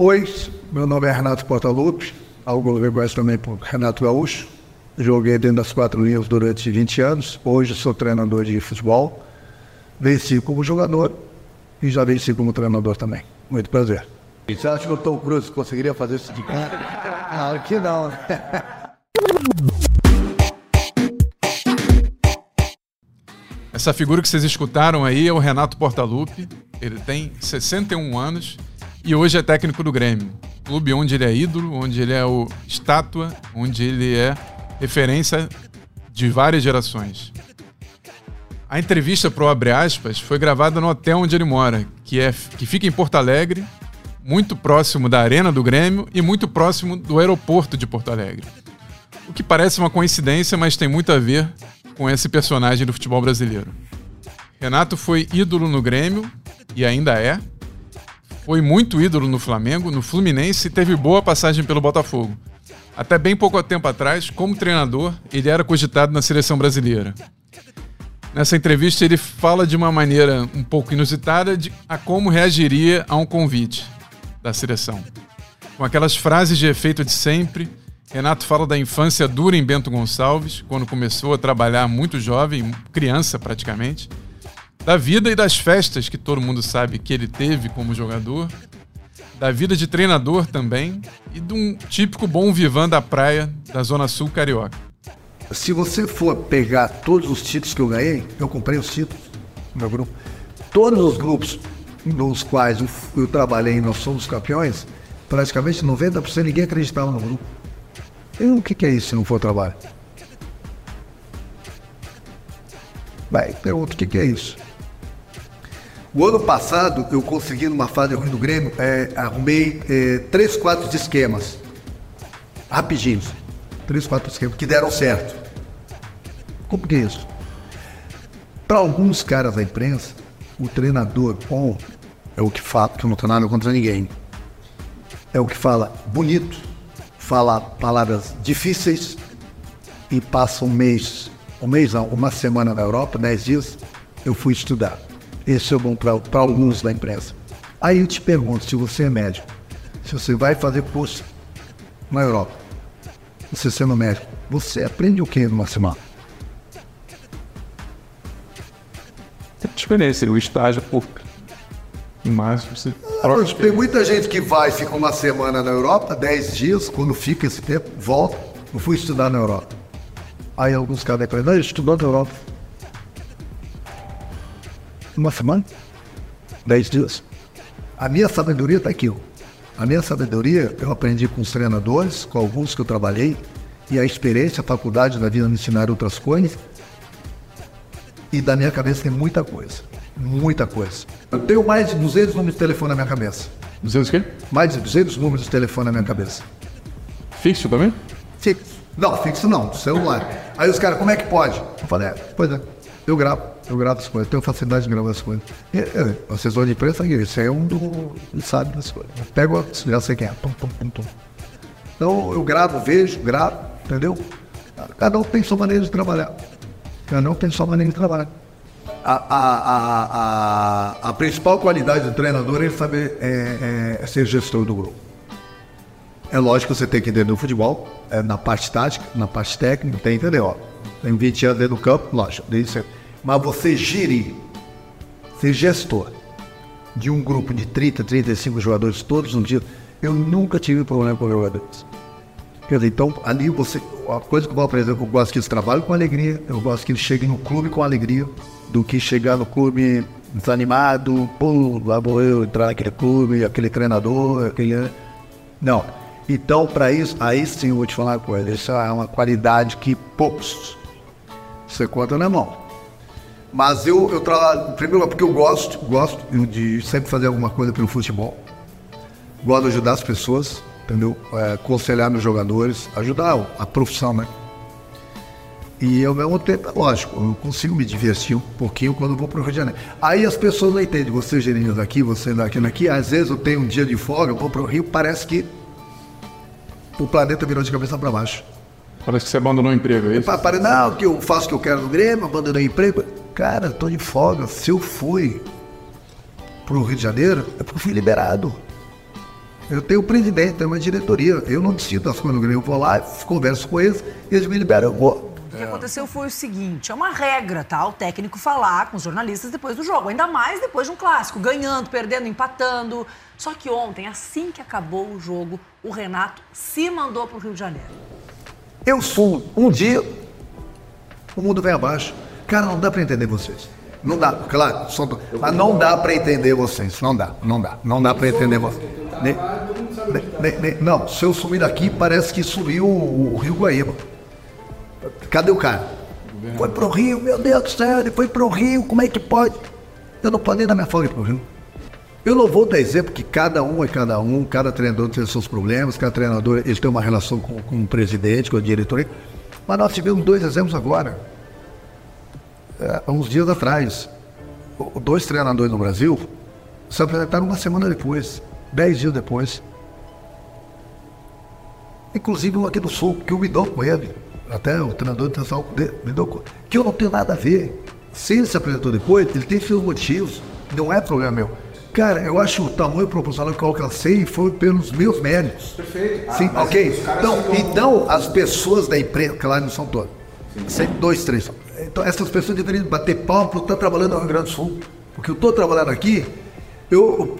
Oi, meu nome é Renato Portaluppi, algo eu gosto também por Renato Gaúcho. Joguei dentro das quatro linhas durante 20 anos. Hoje sou treinador de futebol. Venci como jogador e já venci como treinador também. Muito prazer. E você acha que o Tom Cruise conseguiria fazer isso de cara? Claro que não. Essa figura que vocês escutaram aí é o Renato Portaluppi. Ele tem 61 anos e hoje é técnico do Grêmio. Clube onde ele é ídolo, onde ele é o estátua, onde ele é referência de várias gerações. A entrevista pro Abre Aspas foi gravada no hotel onde ele mora, que, é, que fica em Porto Alegre, muito próximo da Arena do Grêmio e muito próximo do aeroporto de Porto Alegre. O que parece uma coincidência, mas tem muito a ver com esse personagem do futebol brasileiro. Renato foi ídolo no Grêmio e ainda é. Foi muito ídolo no Flamengo, no Fluminense e teve boa passagem pelo Botafogo. Até bem pouco tempo atrás, como treinador, ele era cogitado na seleção brasileira. Nessa entrevista, ele fala de uma maneira um pouco inusitada de, a como reagiria a um convite da seleção. Com aquelas frases de efeito de sempre, Renato fala da infância dura em Bento Gonçalves, quando começou a trabalhar muito jovem, criança praticamente, da vida e das festas que todo mundo sabe que ele teve como jogador, da vida de treinador também e de um típico bom vivan da praia da Zona Sul Carioca. Se você for pegar todos os títulos que eu ganhei, eu comprei os títulos no meu grupo. Todos os grupos nos quais eu, trabalhei e nós somos campeões, praticamente 90% ninguém acreditava no grupo. E o que, é isso se não for trabalho? Vai, pergunta o que é isso. O ano passado, eu consegui, numa fase ruim do Grêmio, é, arrumei é, três, quatro esquemas. Rapidinhos. Três, quatro esquemas que deram certo. Como que é isso? Para alguns caras da imprensa, o treinador bom é o que fala, que não tenho nada contra ninguém. É o que fala bonito, fala palavras difíceis e passa um mês, um mês não, uma semana na Europa, dez dias, eu fui estudar. Esse é bom para alguns da imprensa. Aí eu te pergunto, se você é médico, se você vai fazer curso na Europa, você sendo médico, você aprende o que numa semana? Diferença, o estágio por mas você. Ah, tem muita gente que vai, fica uma semana na Europa, 10 dias, quando fica esse tempo, volta. Eu fui estudar na Europa. Aí alguns caras declaram, não, estudou na Europa uma semana, dez dias. A minha sabedoria está aqui. A minha sabedoria eu aprendi com os treinadores, com alguns que eu trabalhei, e a experiência, a faculdade da vida me ensinaram outras coisas. E da minha cabeça tem muita coisa. Muita coisa. Eu tenho mais de 200 números de telefone na minha cabeça. 200 o quê? Mais de 200 números de telefone na minha cabeça. Fixo também? Fixo. Não, fixo não, celular. Aí os caras, como é que pode? Eu falei, é, pois é, eu gravo. Eu gravo as coisas, tenho facilidade de gravar as coisas. E, é, o assessor de imprensa, isso é um do. sabe das coisas. Eu pego, já sei quem é. Tum, tum, tum, tum. Então eu gravo, vejo, gravo, entendeu? Cada um tem sua maneira de trabalhar. Cada um tem sua maneira de trabalhar. A, a, a, a, a principal qualidade do treinador é saber é, é, ser gestor do grupo. É lógico que você tem que entender o futebol, é, na parte tática, na parte técnica, tem que entender, ó. Tem 20 anos dentro do campo, lógico, desde sempre mas você gire, ser gestor de um grupo de 30, 35 jogadores todos um dia, eu nunca tive problema com jogadores. Quer dizer, então ali você. A coisa que eu vou aprender, eu gosto que eles trabalhem com alegria, eu gosto que eles cheguem no clube com alegria, do que chegar no clube desanimado, pô, lá vou eu entrar naquele clube, aquele treinador, aquele. Não. Então, para isso, aí sim eu vou te falar uma coisa, isso é uma qualidade que poucos você conta na mão. Mas eu, eu trabalho, primeiro porque eu gosto, gosto de sempre fazer alguma coisa pelo futebol. Gosto de ajudar as pessoas, entendeu? É, aconselhar meus jogadores, ajudar a profissão, né? E ao mesmo tempo, é lógico, eu consigo me divertir um pouquinho quando vou para o Rio de Janeiro. Aí as pessoas não entendem, você gerinho daqui, você daqui, daqui. Às vezes eu tenho um dia de folga, eu vou para o Rio, parece que o planeta virou de cabeça para baixo. Parece que você abandonou o emprego, é isso? Não, que eu faço o que eu quero no Grêmio, abandonei o emprego. Cara, tô de folga. Se eu fui pro Rio de Janeiro, é porque eu fui liberado. Eu tenho o presidente, tenho uma diretoria. Eu não decido as coisas no Grêmio. Eu vou lá, converso com eles, eles me liberam, eu vou. O que aconteceu foi o seguinte: é uma regra, tá? O técnico falar com os jornalistas depois do jogo. Ainda mais depois de um clássico, ganhando, perdendo, empatando. Só que ontem, assim que acabou o jogo, o Renato se mandou pro Rio de Janeiro. Eu sou, um dia, o mundo vem abaixo. Cara, não dá pra entender vocês. Não dá, claro, só, mas não dá pra entender vocês. Não dá, não dá, não dá pra entender vocês. Não, se eu sumir daqui, parece que sumiu o, o Rio Guaíba. Cadê o cara? Foi pro Rio, meu Deus do céu, ele foi pro Rio, como é que pode? Eu não planei dar minha folga pro Rio. Eu não vou dar exemplo que cada um é cada um, cada treinador tem seus problemas, cada treinador ele tem uma relação com, com o presidente, com a diretoria. Mas nós tivemos dois exemplos agora, há uns dias atrás. Dois treinadores no Brasil se apresentaram uma semana depois, dez dias depois. Inclusive um aqui do Sul, que eu me dou com ele. Até o treinador dou com Que eu não tenho nada a ver. Se ele se apresentou depois, ele tem seus motivos. Não é problema meu. Cara, eu acho o tamanho proporcional que eu alcancei foi pelos meus méritos. Perfeito. Sim, ok. Então, então, as pessoas da empresa, claro, não são todas. Sempre dois, três. só. Então, essas pessoas deveriam bater palma por estar trabalhando no Rio Grande do Sul. Porque eu estou trabalhando aqui, eu,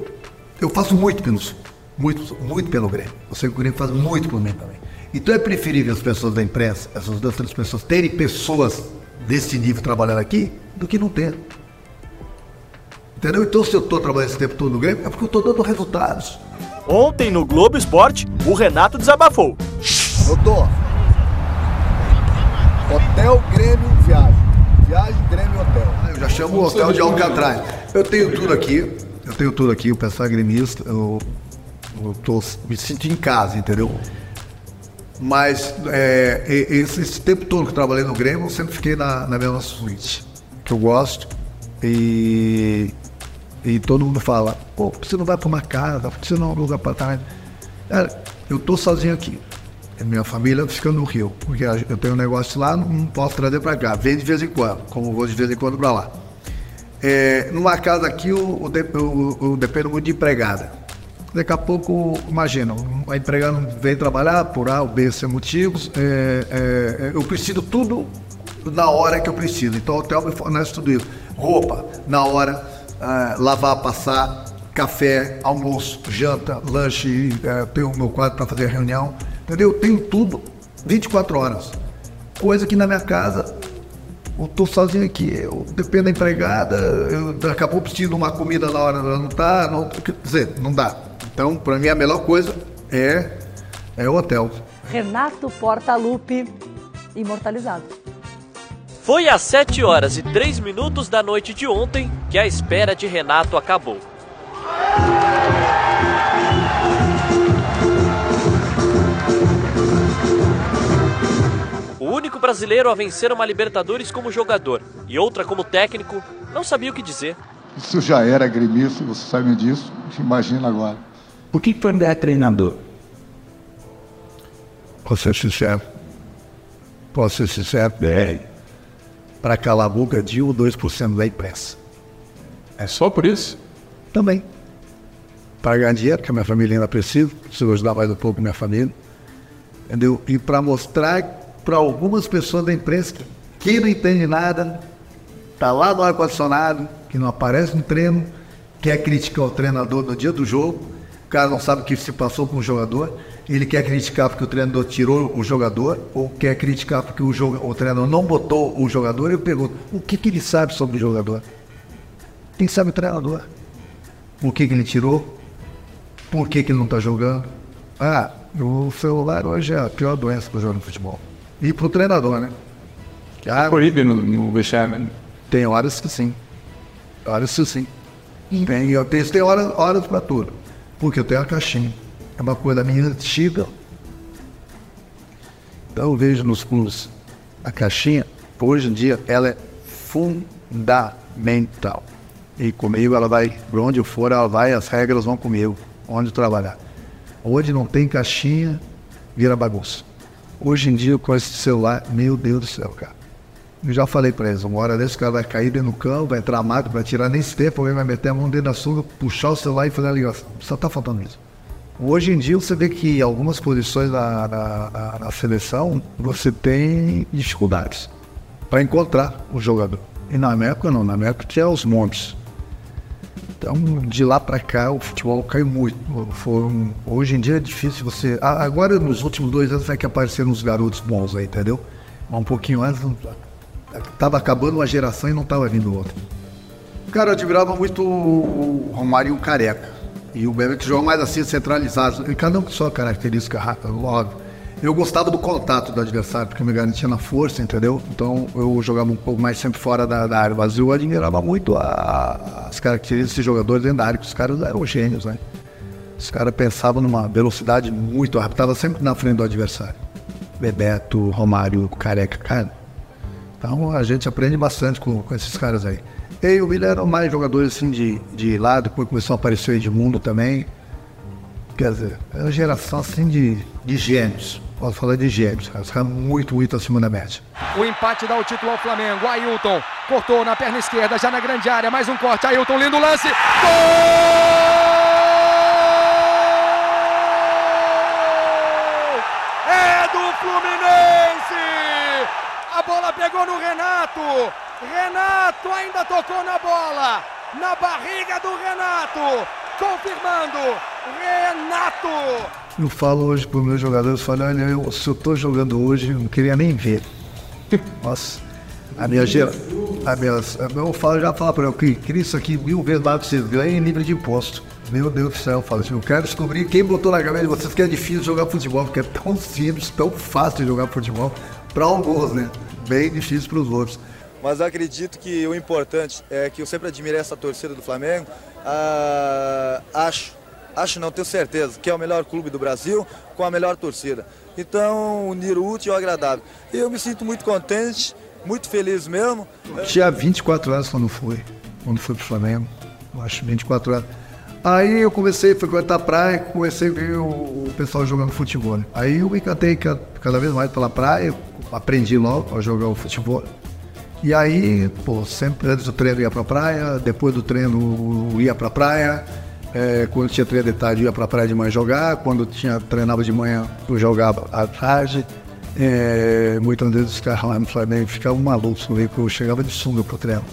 eu faço muito pelo Sul. Muito, muito pelo Grêmio. Eu sei que o Grêmio faz muito por mim também. Então é preferível as pessoas da imprensa, essas duas, três pessoas, terem pessoas desse nível trabalhando aqui do que não ter. Entendeu? Então, se eu estou trabalhando esse tempo todo no Grêmio, é porque eu estou dando resultados. Ontem no Globo Esporte, o Renato desabafou. Doutor, Hotel Grêmio Grêmio Hotel. Ah, Eu já chamo o hotel de Alcatraz. Eu tenho tudo aqui. Eu tenho tudo aqui. O pessoal é gremista. Eu, eu tô, me sinto em casa, entendeu? Mas é, esse, esse tempo todo que trabalhei no Grêmio, eu sempre fiquei na, na mesma suíte. Que eu gosto. E, e todo mundo fala, pô, você não vai para uma casa? Você não aluga apartamento? Cara, eu tô sozinho aqui. A Minha família fica no Rio, porque eu tenho um negócio lá, não posso trazer para cá. Vem de vez em quando, como vou de vez em quando para lá. É, numa casa aqui, eu, eu, eu- dependo muito de empregada. Daqui a pouco, imagina, a empregada vem trabalhar por A ou B, C motivos. é, é, é, eu preciso tudo na hora que eu preciso. Então o hotel me fornece tudo isso. Roupa, na hora, ah, lavar, passar, café, almoço, janta, lanche, é, tenho o meu quarto para fazer reunião. Entendeu? Eu tenho tudo 24 horas. Coisa que na minha casa eu tô sozinho aqui, eu dependo da empregada, eu daqui a pouco preciso de uma comida na hora, não tá, não, quer dizer, não dá. Então, para mim, a melhor coisa é, é o hotel. Renato Portaluppi, imortalizado. Foi às 7 horas e 3 minutos da noite de ontem que a espera de Renato acabou. Único brasileiro a vencer uma Libertadores como jogador e outra como técnico não sabia o que dizer. Isso já era gremista, você sabe disso, imagina agora. Por que foi é treinador? Posso ser sincero? Posso ser sincero? É. Para calar a boca de 1 ou 2% da imprensa. É só por isso? Também. Para ganhar dinheiro, que a minha família ainda precisa, preciso ajudar mais um pouco minha família. Entendeu? E para mostrar para algumas pessoas da imprensa que não entende nada, tá lá no ar-condicionado, que não aparece no treino, quer criticar o treinador no dia do jogo, o cara não sabe o que se passou com o jogador, ele quer criticar porque o treinador tirou o jogador, ou quer criticar porque o, joga- o treinador não botou o jogador, eu pergunto, o que, que ele sabe sobre o jogador? Quem sabe o treinador? Por que, que ele tirou? Por que, que ele não está jogando? Ah, o celular hoje é a pior doença para jogar no futebol. E para o treinador, né? Que, ah, Proíbe no, no vestiário. né? tem horas que sim. Horas que sim. Tem, eu tenho, tem horas, horas para tudo. Porque eu tenho a caixinha. É uma coisa minha antiga. Então eu vejo nos clubes a caixinha, hoje em dia, ela é fundamental. E comigo ela vai, por onde eu for, ela vai, as regras vão comigo, onde trabalhar. Hoje não tem caixinha, vira bagunça. Hoje em dia, com esse celular, meu Deus do céu, cara. Eu já falei pra eles, uma hora desse o cara vai cair dentro do campo, vai entrar máquina, vai tirar nesse tempo, alguém vai meter a mão dentro da sunga, puxar o celular e fazer a ligação. Só tá faltando isso. Hoje em dia você vê que algumas posições na, na- na- na seleção você tem dificuldades para encontrar o jogador. E na época não, na época tinha os montes. Então, de lá para cá, o futebol caiu muito. Foram- hoje em dia é difícil você. Agora, nos últimos dois anos, é que apareceram uns garotos bons aí, entendeu? Mas um pouquinho antes, tava acabando uma geração e não tava vindo outra. Cara, eu admirava muito o Romário e o Careca. E o Bebeto joga mais assim, centralizado. E cada um com sua característica, ra- óbvio. Eu gostava do contato do adversário, porque me garantia na força, entendeu? Então eu jogava um pouco mais sempre fora da, da área. Mas eu admirava muito a- as características desses jogadores dentro da área, que os caras eram gênios, né? Os caras pensavam numa velocidade muito rápida, estava sempre na frente do adversário. Bebeto, Romário, Careca, cara. Então a gente aprende bastante com, com esses caras aí. E o Miller eram mais jogadores assim de, de lado, depois começou a aparecer o Edmundo também. Quer dizer, é uma geração assim de, de gênios. Posso falar de gênios, cara. Os caras muito, muito acima da média. O empate dá o título ao Flamengo. Ailton cortou na perna esquerda, já na grande área. Mais um corte. Ailton, lindo lance. Gol! É do Fluminense! A bola pegou no Renato. Renato ainda tocou na bola. Na barriga do Renato. Confirmando. Renato! Eu falo hoje para os meus jogadores, eu falo, olha, eu, se eu estou jogando hoje, eu não queria nem ver. Nossa, a minha gera, a minha, eu falo, já falo para eu que queria isso aqui mil vezes mais que vocês ganhem em nível de imposto. Meu Deus do céu, eu falo assim, eu quero descobrir quem botou na cabeça de vocês que é difícil jogar futebol, porque é tão simples, tão fácil de jogar futebol para alguns, né? Bem difícil para os outros. Mas eu acredito que o importante é que eu sempre admirei essa torcida do Flamengo. Ah, acho, acho não, tenho certeza, que é o melhor clube do Brasil com a melhor torcida. Então, unir o útil ao agradável. E eu me sinto muito contente, muito feliz mesmo. Tinha 24 anos quando fui, quando fui pro Flamengo. Eu acho 24 anos. Aí eu comecei a frequentar a praia, comecei a ver o, pessoal jogando futebol. Aí eu me encantei ca- cada vez mais pela praia, aprendi logo a jogar o futebol. E aí, pô, sempre antes do treino ia pra praia, depois do treino ia pra praia. É, quando tinha treino de tarde, eu ia pra praia de manhã jogar. Quando tinha treinava de manhã, eu jogava à tarde. É, muitas vezes os caras lá no Flamengo ficavam malucos comigo, porque eu chegava de sunga pro treino.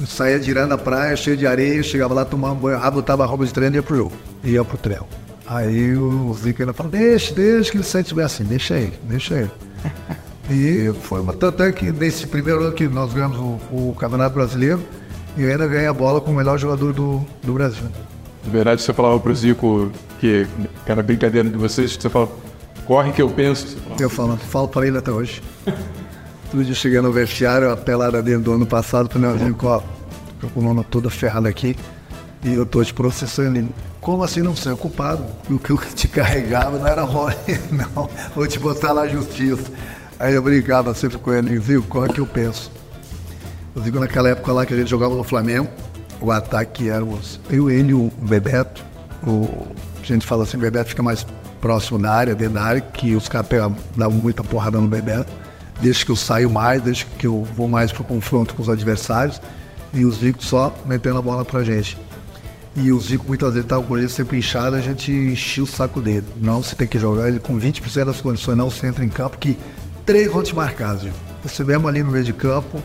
Eu saía girando a praia, cheio de areia, chegava lá, tomava um banho rápido, botava a roupa de treino e ia pro jogo. Ia pro treino. Aí o Zico ainda falou, deixa, deixa que ele sente bem assim, deixa ele, deixa ele. E foi uma tanto é que nesse primeiro ano que nós ganhamos o, o Campeonato Brasileiro, eu ainda ganhei a bola com o melhor jogador do, do Brasil. De verdade, você falava pro Zico que, que era brincadeira de vocês, que você falava, corre que eu penso. Eu falo, falo para ele até hoje. Todo dia cheguei no vestiário, a pelada dele do ano passado, falei, não, Zico, ó, tô com a coluna toda ferrada aqui e eu tô te processando. Ele, como assim não ser culpado? O que eu te carregava não era mole, não. Vou te botar na justiça. Aí eu brincava sempre com ele, viu, é que eu penso? Eu digo naquela época lá que a gente jogava no Flamengo, o ataque era os, eu, ele o Bebeto. O, a gente fala assim, o Bebeto fica mais próximo da área, dentro da área, que os caras davam muita porrada no Bebeto. Desde que eu saio mais, desde que eu vou mais pro confronto com os adversários. E o Zico só metendo a bola pra gente. E o Zico muitas vezes estava com ele sempre inchado, a gente enchia o saco dele. Não, você tem que jogar ele com 20% das condições, não você entra em campo, que três vão te marcar, Zico. Você mesmo ali no meio de campo,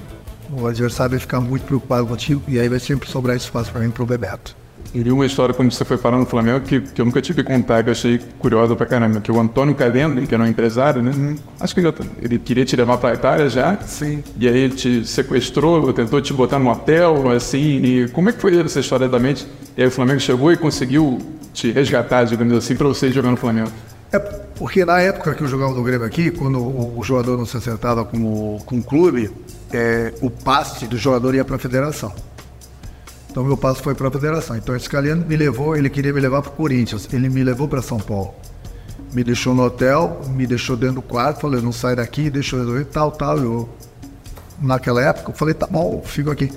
o adversário vai ficar muito preocupado contigo e aí vai sempre sobrar espaço para mim pro Bebeto. Eu li uma história quando você foi parar no Flamengo que, que eu nunca tive que contar, que eu achei curiosa pra caramba. Que o Antônio Cadendo, que era um empresário, né? Acho que ele, ele queria te levar pra Itália já. Sim. E aí ele te sequestrou, tentou te botar num hotel, assim. E como é que foi essa história da mente? E aí o Flamengo chegou e conseguiu te resgatar, digamos assim, pra você jogar no Flamengo. É porque na época que eu jogava no Grêmio aqui, quando o, o jogador não se acertava com o, com o clube, é, o passe do jogador ia para a federação. Então meu passe foi para a federação. Então esse Caliano me levou, ele queria me levar para o Corinthians, ele me levou para São Paulo. Me deixou no hotel, me deixou dentro do quarto, falou, não sai daqui, deixa eu resolver, tal, tal. Eu, naquela época, eu falei, tá bom, fico aqui.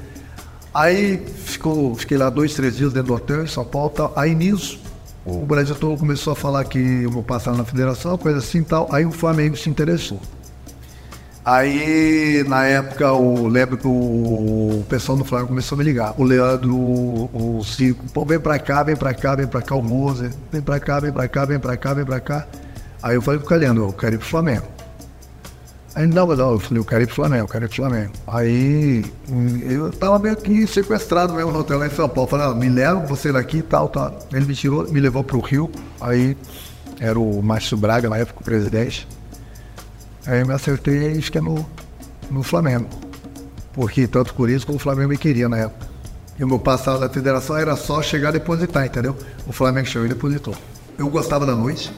Aí ficou, fiquei lá dois, três dias dentro do hotel em São Paulo. Tal. Aí nisso, o Brasil todo começou a falar que eu vou passar na federação, coisa assim tal. Aí o Flamengo se interessou. Aí, na época, eu lembro que o, pessoal do Flamengo começou a me ligar. O Leandro, o, o Cico, pô, vem pra cá, vem pra cá, vem pra cá, o Moser, vem pra cá, vem pra cá, vem pra cá, vem pra cá. Aí eu falei pro Leandro, eu quero ir pro Flamengo. Aí não, não, eu falei, eu quero ir pro Flamengo, eu quero ir pro Flamengo. Aí eu tava meio que sequestrado mesmo no hotel lá em São Paulo. Falei, ah, me leva você daqui e tal, tal. Ele me tirou, me levou pro Rio. Aí era o Márcio Braga, na época, o presidente. Aí eu me acertei acho que é no, no Flamengo. Porque tanto por isso como o Flamengo me queria na época. E o meu passado da federação era só chegar e depositar, entendeu? O Flamengo chegou e depositou. Eu gostava da noite.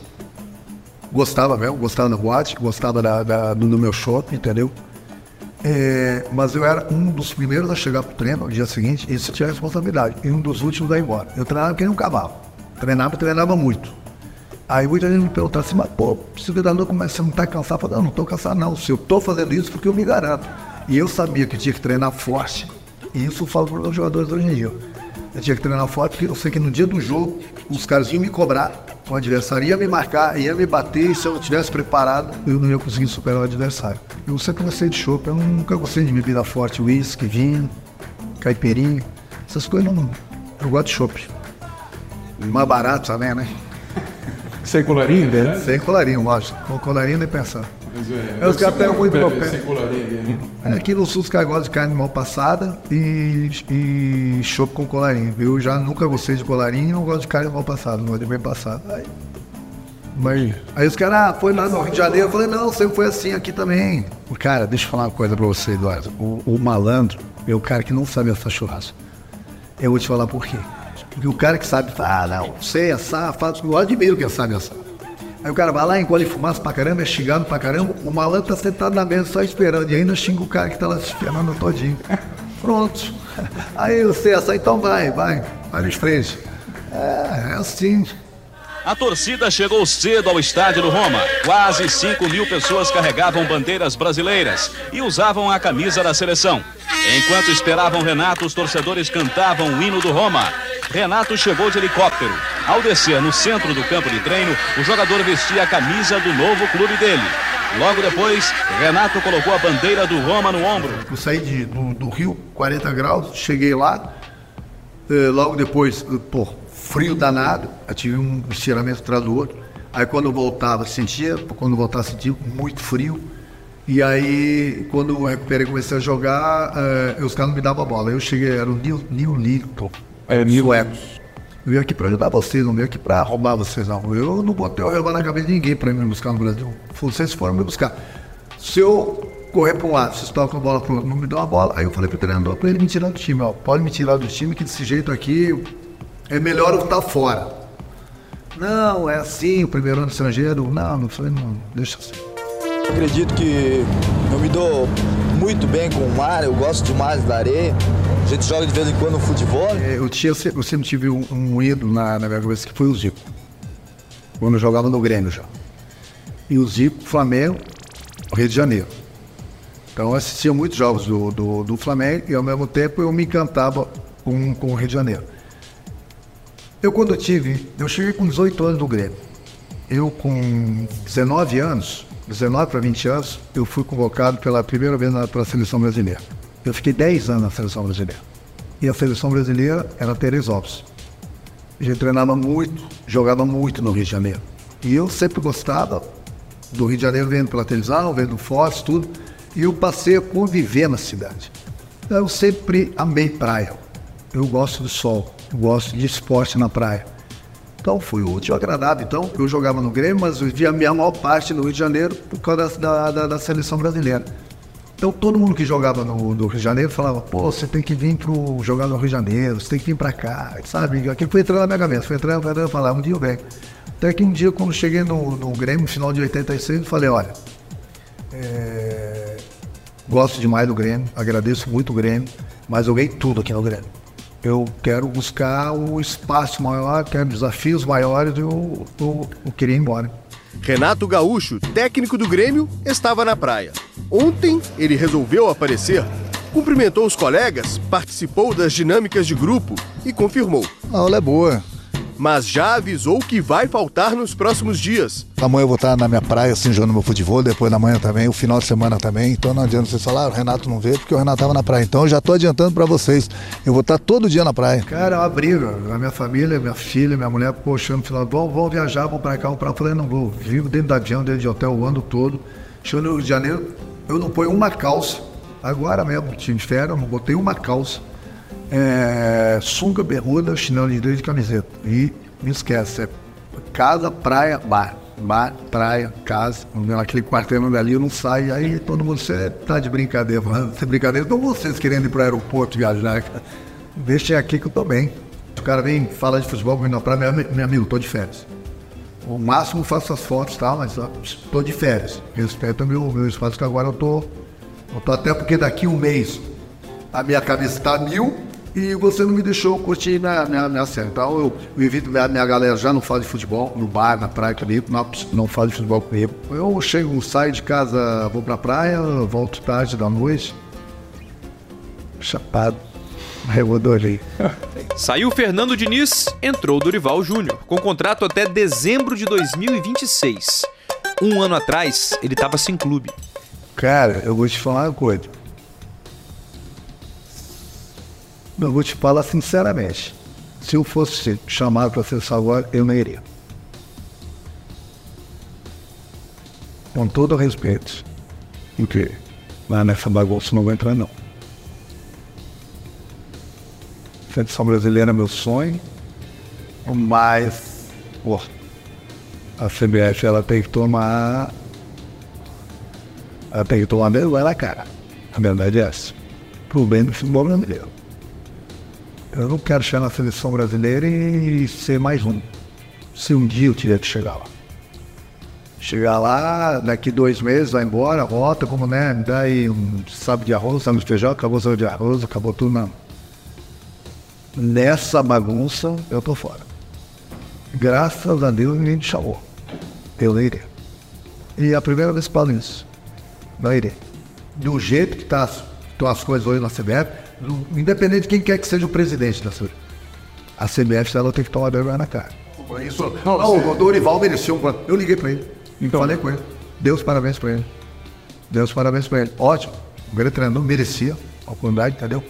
Gostava mesmo, gostava da boate, gostava da, da, do meu shopping, entendeu? É, mas eu era um dos primeiros a chegar pro treino no dia seguinte, e isso tinha responsabilidade. E um dos últimos a ir embora. Eu treinava que nem um cavalo. Treinava, treinava muito. Aí muita gente me perguntava assim, mas pô, se o treinador começa a não estar cansado, eu falei, não, não estou cansado não. Se eu estou fazendo isso, porque eu me garanto. E eu sabia que tinha que treinar forte. E isso eu falo para os jogadores hoje em dia. Eu tinha que treinar forte porque eu sei que no dia do jogo os caras iam me cobrar, o adversário ia me marcar, ia me bater, e se eu não estivesse preparado, eu não ia conseguir superar o adversário. Eu sempre gostei de chopp, eu nunca gostei de bebida forte, uísque, vinho, caipirinha, essas coisas não. Eu gosto de chopp. Mais barato também, né? Sem colarinho, né? Sem colarinho, lógico. Com colarinho nem pensar. É, os caras pegam muito meu pé. Sem colarinho, né? É, aqui no sul os caras gostam de carne mal passada e, e chopp com colarinho. Eu já nunca gostei de colarinho e não gosto de carne mal passada, não gosto de bem passada. Aí, mas, aí os caras, ah, foi lá no Rio de Janeiro. Eu falei, não, sempre foi assim aqui também. Cara, deixa eu falar uma coisa pra você, Eduardo. O, o malandro é o cara que não sabe assar churrasco. Eu vou te falar por quê. Porque o cara que sabe, ah, não, sei assar, faz, eu admiro quem sabe assar. Aí o cara vai lá, engole fumaça pra caramba, é xingado pra caramba, o malandro tá sentado na mesa só esperando, e ainda xinga o cara que tá lá se esperando todinho. Pronto. Aí eu sei assar, então vai, vai, vai de frente. É, é assim. A torcida chegou cedo ao estádio do Roma. Quase 5 mil pessoas carregavam bandeiras brasileiras e usavam a camisa da seleção. Enquanto esperavam Renato, os torcedores cantavam o hino do Roma. Renato chegou de helicóptero. Ao descer no centro do campo de treino, o jogador vestia a camisa do novo clube dele. Logo depois, Renato colocou a bandeira do Roma no ombro. Eu saí de, do, do Rio, 40 graus, cheguei lá. eh, logo depois, eh, pô, frio danado. Eu tive um estiramento atrás do outro. Aí quando eu voltava, sentia, quando voltava, sentia muito frio. E aí, quando eu recuperei comecei a jogar, eh, os caras não me davam a bola. Eu cheguei, era o Neil, Neil Lincoln, É, Nilo. sueco. Eu vim aqui pra ajudar vocês, não vim aqui pra roubar vocês, não. Eu não botei o revólver na cabeça de ninguém pra me buscar no Brasil. Vocês foram me buscar. Se eu correr pra um lado, vocês tocam a bola pro outro, não me dão a bola. Aí eu falei pro treinador, pra ele me tirar do time, ó. Pode me tirar do time, que desse jeito aqui é melhor eu estar fora. Não, é assim, o primeiro ano estrangeiro. Não, não falei, não, deixa assim. Acredito que eu me dou muito bem com o mar, eu gosto demais da areia. A gente joga de vez em quando futebol. É, Eu, tinha, eu sempre tive um, um ídolo na, na minha cabeça que foi o Zico. Quando eu jogava no Grêmio já. E o Zico, Flamengo, Rio de Janeiro. Então eu assistia muitos jogos do, do, do Flamengo e ao mesmo tempo eu me encantava com, com o Rio de Janeiro. Eu quando eu tive, eu cheguei com 18 anos no Grêmio. Eu com 19 anos, 19 para 20 anos, eu fui convocado pela primeira vez na, pela seleção brasileira. Eu fiquei 10 anos na seleção brasileira. E a seleção brasileira era Teresópolis. A gente treinava muito, jogava muito no Rio de Janeiro. E eu sempre gostava do Rio de Janeiro vendo pela televisão, vendo fotos, tudo. E eu passei a conviver na cidade. Então, Eu sempre amei praia. Eu gosto do sol, eu gosto de esporte na praia. Então foi útil, agradável. Então eu jogava no Grêmio, mas eu via a minha maior parte no Rio de Janeiro por causa da, da, da seleção brasileira. Então todo mundo que jogava no, no Rio de Janeiro falava, pô, você tem que vir pro, jogar no Rio de Janeiro, você tem que vir pra cá, sabe? Aquilo foi entrando na minha cabeça, foi entrando, entrando, eu falava, um dia eu venho. Até que um dia, quando cheguei no, no Grêmio, no final de 86, eu falei, olha, é, gosto demais do Grêmio, agradeço muito o Grêmio, mas eu ganhei tudo aqui no Grêmio. Eu quero buscar o espaço maior, quero desafios maiores e eu, eu, eu queria ir embora. Renato Gaúcho, técnico do Grêmio, estava na praia. Ontem ele resolveu aparecer, cumprimentou os colegas, participou das dinâmicas de grupo e confirmou. A aula é boa, mas já avisou que vai faltar nos próximos dias. Amanhã eu vou estar na minha praia, assim, jogando meu futebol, depois da manhã também, o final de semana também. Então não adianta vocês falar, ah, o Renato não veio porque o Renato estava na praia. Então eu já estou adiantando para vocês. Eu vou estar todo dia na praia. Cara, é uma briga. A minha família, minha filha, minha mulher, poxa, no final, vão, vão viajar, vão para cá, vão para lá. Eu falei, não vou. Vivo dentro do avião, dentro de hotel o ano todo. Chegando no Rio de Janeiro, eu não ponho uma calça. Agora mesmo, time de férias, não botei uma calça. É, sunga, bermuda, chinelo de dedo e camiseta. E me esquece, é casa, praia, bar. Bar, praia, casa, aquele quarteirão dali eu não saio, aí todo mundo, você tá de brincadeira, falando, de brincadeira, então vocês querendo ir pro aeroporto viajar, deixem aqui que eu tô bem. O cara vem falar de futebol comigo na praia, meu, meu amigo, tô de férias. O máximo faço as fotos e tal, mas tô de férias. Respeito o meu, meu espaço que agora eu tô, eu tô até porque daqui um mês a minha cabeça tá mil, e você não me deixou curtir minha, minha, minha série. Então eu, eu invito minha, minha galera, já não fala de futebol, no bar, na praia comigo, não, não fala de futebol comigo. Eu chego, saio de casa, vou pra praia, volto tarde da noite, chapado. Eu adorei. Saiu Fernando Diniz, entrou Dorival Júnior, com contrato até dezembro de 2026. Um ano atrás, ele estava sem clube. Cara, eu vou te falar uma coisa. Eu vou te falar sinceramente. Se eu fosse chamado para ser agora, eu não iria. Com todo o respeito. Porque lá nessa bagunça não vou entrar, não. Seleção brasileira é meu sonho, mas pô, a CBF ela tem que tomar. Ela tem que tomar vergonha na cara. A verdade é essa. Pro bem do futebol brasileiro. Eu não quero chegar na seleção brasileira e ser mais um. Se um dia eu tiver que chegar lá. Chegar lá, daqui dois meses, vai embora, volta, como né, me dá aí um sabe de arroz, sabe de feijão, acabou o sabe de arroz, acabou tudo, não. Nessa bagunça, eu tô fora. Graças a Deus ninguém me chamou. Eu não irei. E é a primeira vez que falo isso. Não irei. Do jeito que tá, estão as coisas hoje na CBF, independente de quem quer que seja o presidente da CBF. A CBF ela tem que tomar vergonha na cara. Isso, não, não, o Dorival mereceu. Eu liguei para ele. Então. Falei com ele. Deus parabéns para ele. Deus parabéns para ele. Ótimo. O grande treinador merecia a oportunidade, entendeu?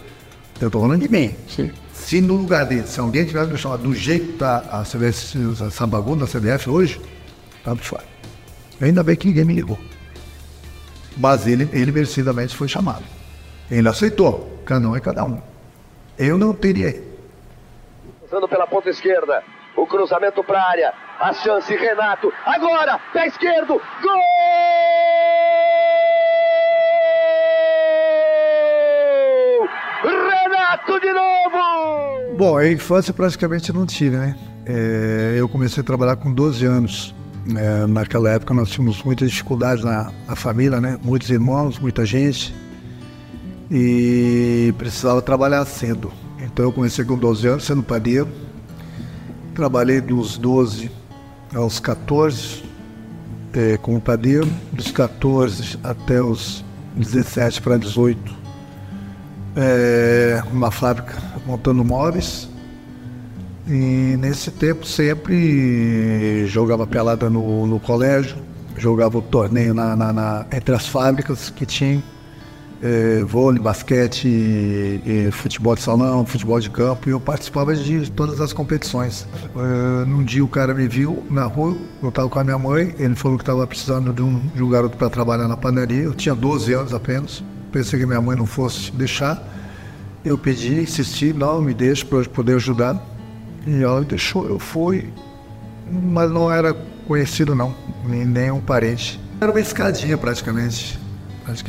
Eu tô falando de mim. Sim. Se no lugar dele, se alguém tivesse me chamado do jeito que tá a CBF, essa bagunça da CBF hoje, tá de fora. Ainda bem que ninguém me ligou. Mas ele, ele merecidamente foi chamado. Ele aceitou. Cada um é cada um. Eu não teria. Passando pela ponta esquerda. O cruzamento para a área. A chance, Renato. Agora, pé esquerdo. Gol! De novo! Bom, a infância praticamente não tive, né? É, eu comecei a trabalhar com 12 anos. É, naquela época nós tínhamos muitas dificuldades na, na família, né? Muitos irmãos, muita gente e precisava trabalhar cedo. Então eu comecei com 12 anos sendo padeiro. Trabalhei dos 12 aos 14 é, como padeiro, dos 14 até os 17 para 18, é, uma fábrica montando móveis. E nesse tempo sempre jogava pelada no, no colégio, jogava o torneio na, na, na, entre as fábricas que tinha é, vôlei, basquete, futebol de salão, futebol de campo, e eu participava de todas as competições. É, num dia o cara me viu na rua, eu estava com a minha mãe, ele falou que estava precisando de um, de um garoto para trabalhar na padaria, eu tinha 12 anos apenas, pensei que minha mãe não fosse deixar, eu pedi, insisti, não, me deixe para eu poder ajudar, e ela me deixou, eu fui, mas não era conhecido não, nem, nem um parente. Era uma escadinha praticamente.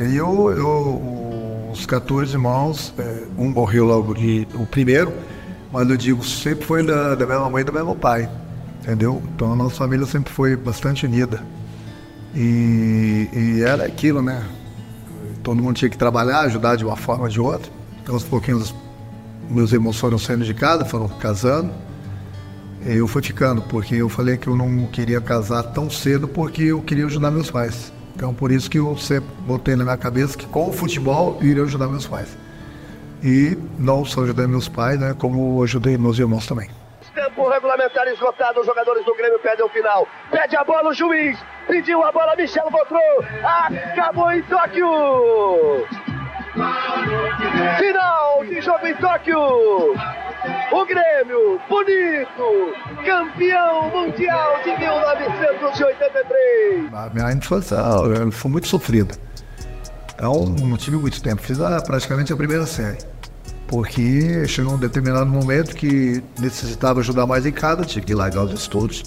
Aí eu, eu, os 14 irmãos, é, um morreu logo de, o primeiro, mas eu digo, sempre foi da, da mesma mãe e do mesmo pai, entendeu? Então a nossa família sempre foi bastante unida. E, e era aquilo, né? Todo mundo tinha que trabalhar, ajudar de uma forma ou de outra. Então, aos pouquinhos, meus irmãos foram saindo de casa, foram casando. Eu fui ficando, porque eu falei que eu não queria casar tão cedo, porque eu queria ajudar meus pais. Então, por isso que eu sempre botei na minha cabeça que com o futebol eu iria ajudar meus pais. E não só ajudei meus pais, né, como ajudei meus irmãos também. Tempo regulamentar esgotado. Os jogadores do Grêmio pedem o final. Pede a bola o juiz. Pediu a bola, Michel Votrou. Acabou em Tóquio. Final de jogo em Tóquio. O Grêmio, bonito, campeão mundial de 1983. A minha infância foi muito sofrida. Então, não tive muito tempo. Fiz praticamente a primeira série. Porque chegou um determinado momento que necessitava ajudar mais em casa, tinha que largar os estudos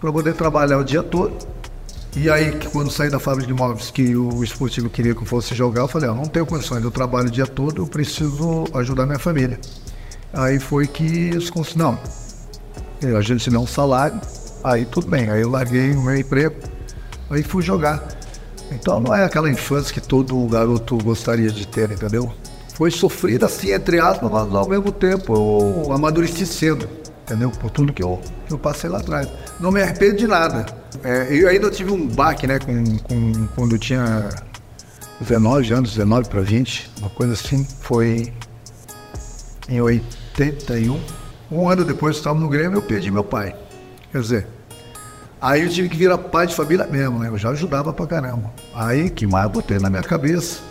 para poder trabalhar o dia todo. E aí, quando saí da fábrica de imóveis, que o esportivo queria que eu fosse jogar, eu falei: ah, não tenho condições, eu trabalho o dia todo, eu preciso ajudar minha família. Aí foi que eles não, a gente dá um salário, aí tudo bem, aí eu larguei o meu emprego, aí fui jogar. Então não é aquela infância que todo garoto gostaria de ter, entendeu? Foi sofrida assim, entre aspas, mas ao mesmo tempo eu amadureci cedo, entendeu? Por tudo que eu, que eu passei lá atrás. Não me arrependo de nada. É, eu ainda tive um baque, né, com, com, quando eu tinha 19 anos, 19 para 20, uma coisa assim, foi em 81. Um ano depois que estava no Grêmio, eu perdi meu pai. Quer dizer, aí eu tive que virar pai de família mesmo, né? Eu já ajudava pra caramba. Aí que mais eu botei na minha cabeça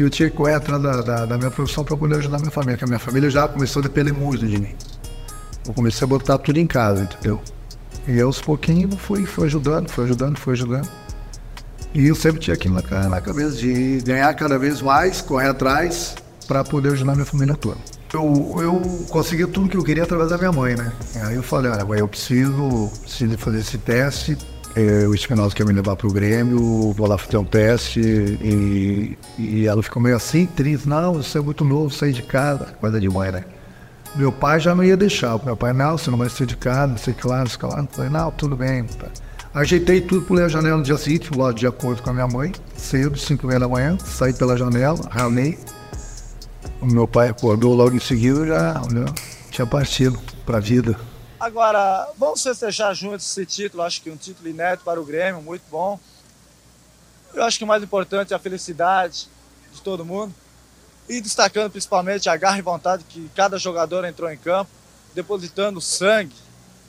que eu tinha que atrás da, da, da minha profissão para poder ajudar minha família, que a minha família já começou a depender muito de mim. Eu comecei a botar tudo em casa, entendeu? E aos pouquinhos fui, fui ajudando, fui ajudando, fui ajudando. E eu sempre tinha aquilo na, na cabeça de ganhar cada vez mais, correr atrás para poder ajudar minha família toda. Eu, eu consegui tudo que eu queria através da minha mãe, né? Aí eu falei, olha, eu preciso, preciso fazer esse teste. É, o Espinosa quer me levar para o Grêmio, vou lá fazer um teste. E, e ela ficou meio assim, triste. Não, você é muito novo, sair de casa. Coisa de mãe, né? Meu pai já não ia deixar. Meu pai, não, você não vai sair de casa, não sei o que lá, não sei o que lá. Eu falei, não, tudo bem. Ajeitei tudo, pulei a janela no dia seguinte, lá de acordo com a minha mãe, cedo, 5 h da manhã, saí pela janela, ralei, o meu pai acordou logo em seguida já né, tinha partido para a vida. Agora, vamos festejar juntos esse título, acho que um título inédito para o Grêmio, muito bom. Eu acho que o mais importante é a felicidade de todo mundo. E destacando principalmente a garra e vontade que cada jogador entrou em campo, depositando sangue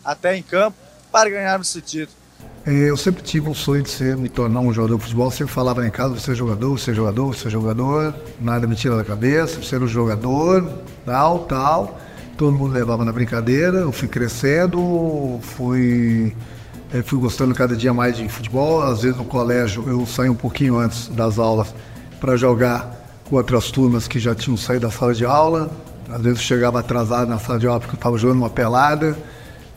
até em campo para ganhar esse título. É, eu sempre tive um sonho de ser, me tornar um jogador de futebol. Sempre falava em casa, você é jogador, você é jogador, você jogador. Nada me tira da cabeça, ser um jogador, tal, tal. Todo mundo levava na brincadeira. Eu fui crescendo, fui, é, fui gostando cada dia mais de futebol. Às vezes no colégio eu saí um pouquinho antes das aulas para jogar com outras turmas que já tinham saído da sala de aula. Às vezes eu chegava atrasado na sala de aula porque eu estava jogando uma pelada.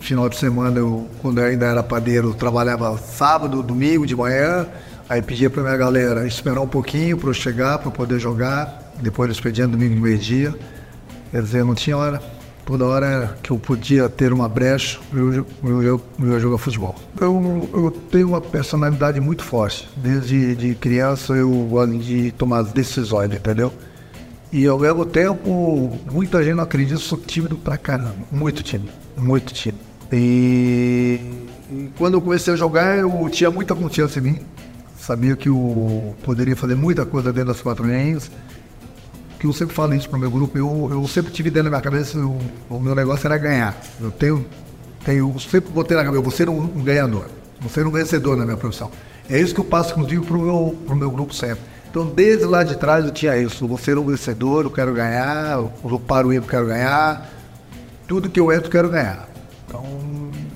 Final de semana, eu, quando eu ainda era padeiro, eu trabalhava sábado, domingo de manhã. Aí pedia para minha galera esperar um pouquinho para eu chegar, para poder jogar. Depois do expediente, domingo meio-dia. Quer dizer, não tinha hora. Toda hora que eu podia ter uma brecha, eu, eu, eu, eu futebol. Eu, eu tenho uma personalidade muito forte. Desde de criança eu gosto de tomar decisões, entendeu? E ao mesmo tempo, muita gente não acredita, eu sou tímido pra caramba. Muito tímido, muito tímido. E, e quando eu comecei a jogar, eu tinha muita confiança em mim. Sabia que eu poderia fazer muita coisa dentro das quatro linhas. Que eu sempre falo isso para o meu grupo. Eu, eu sempre tive dentro da minha cabeça, eu, o meu negócio era ganhar. Eu tenho, tenho sempre botei na cabeça, vou ser um, um ganhador. Vou ser um vencedor na minha profissão. É isso que eu passo, inclusive, para o meu, meu grupo sempre. Então, desde lá de trás eu tinha isso. Vou ser um vencedor, eu quero ganhar. Eu para o erro, eu quero ganhar. Tudo que eu entro, eu quero ganhar. Então,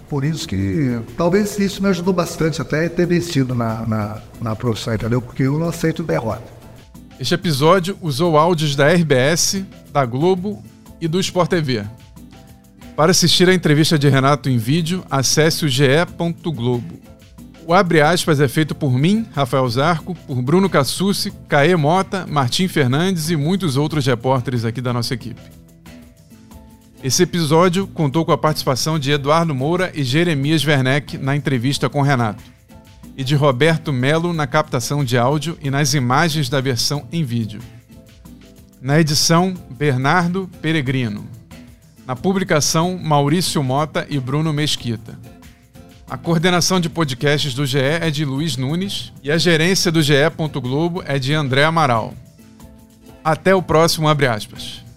por isso que talvez isso me ajudou bastante até ter vencido na, na, na profissão, entendeu? Porque eu não aceito derrota. Este episódio usou áudios da RBS, da Globo e do Sport TV. Para assistir a entrevista de Renato em vídeo, acesse o ge.globo. O Abre Aspas é feito por mim, Rafael Zarco, por Bruno Cassucci, Caê Mota, Martim Fernandes e muitos outros repórteres aqui da nossa equipe. Esse episódio contou com a participação de Eduardo Moura e Jeremias Werneck na entrevista com Renato, e de Roberto Melo na captação de áudio e nas imagens da versão em vídeo. Na edição, Bernardo Peregrino. Na publicação, Maurício Mota e Bruno Mesquita. A coordenação de podcasts do GE é de Luiz Nunes e a gerência do GE. Globo é de André Amaral. Até o próximo Abre Aspas.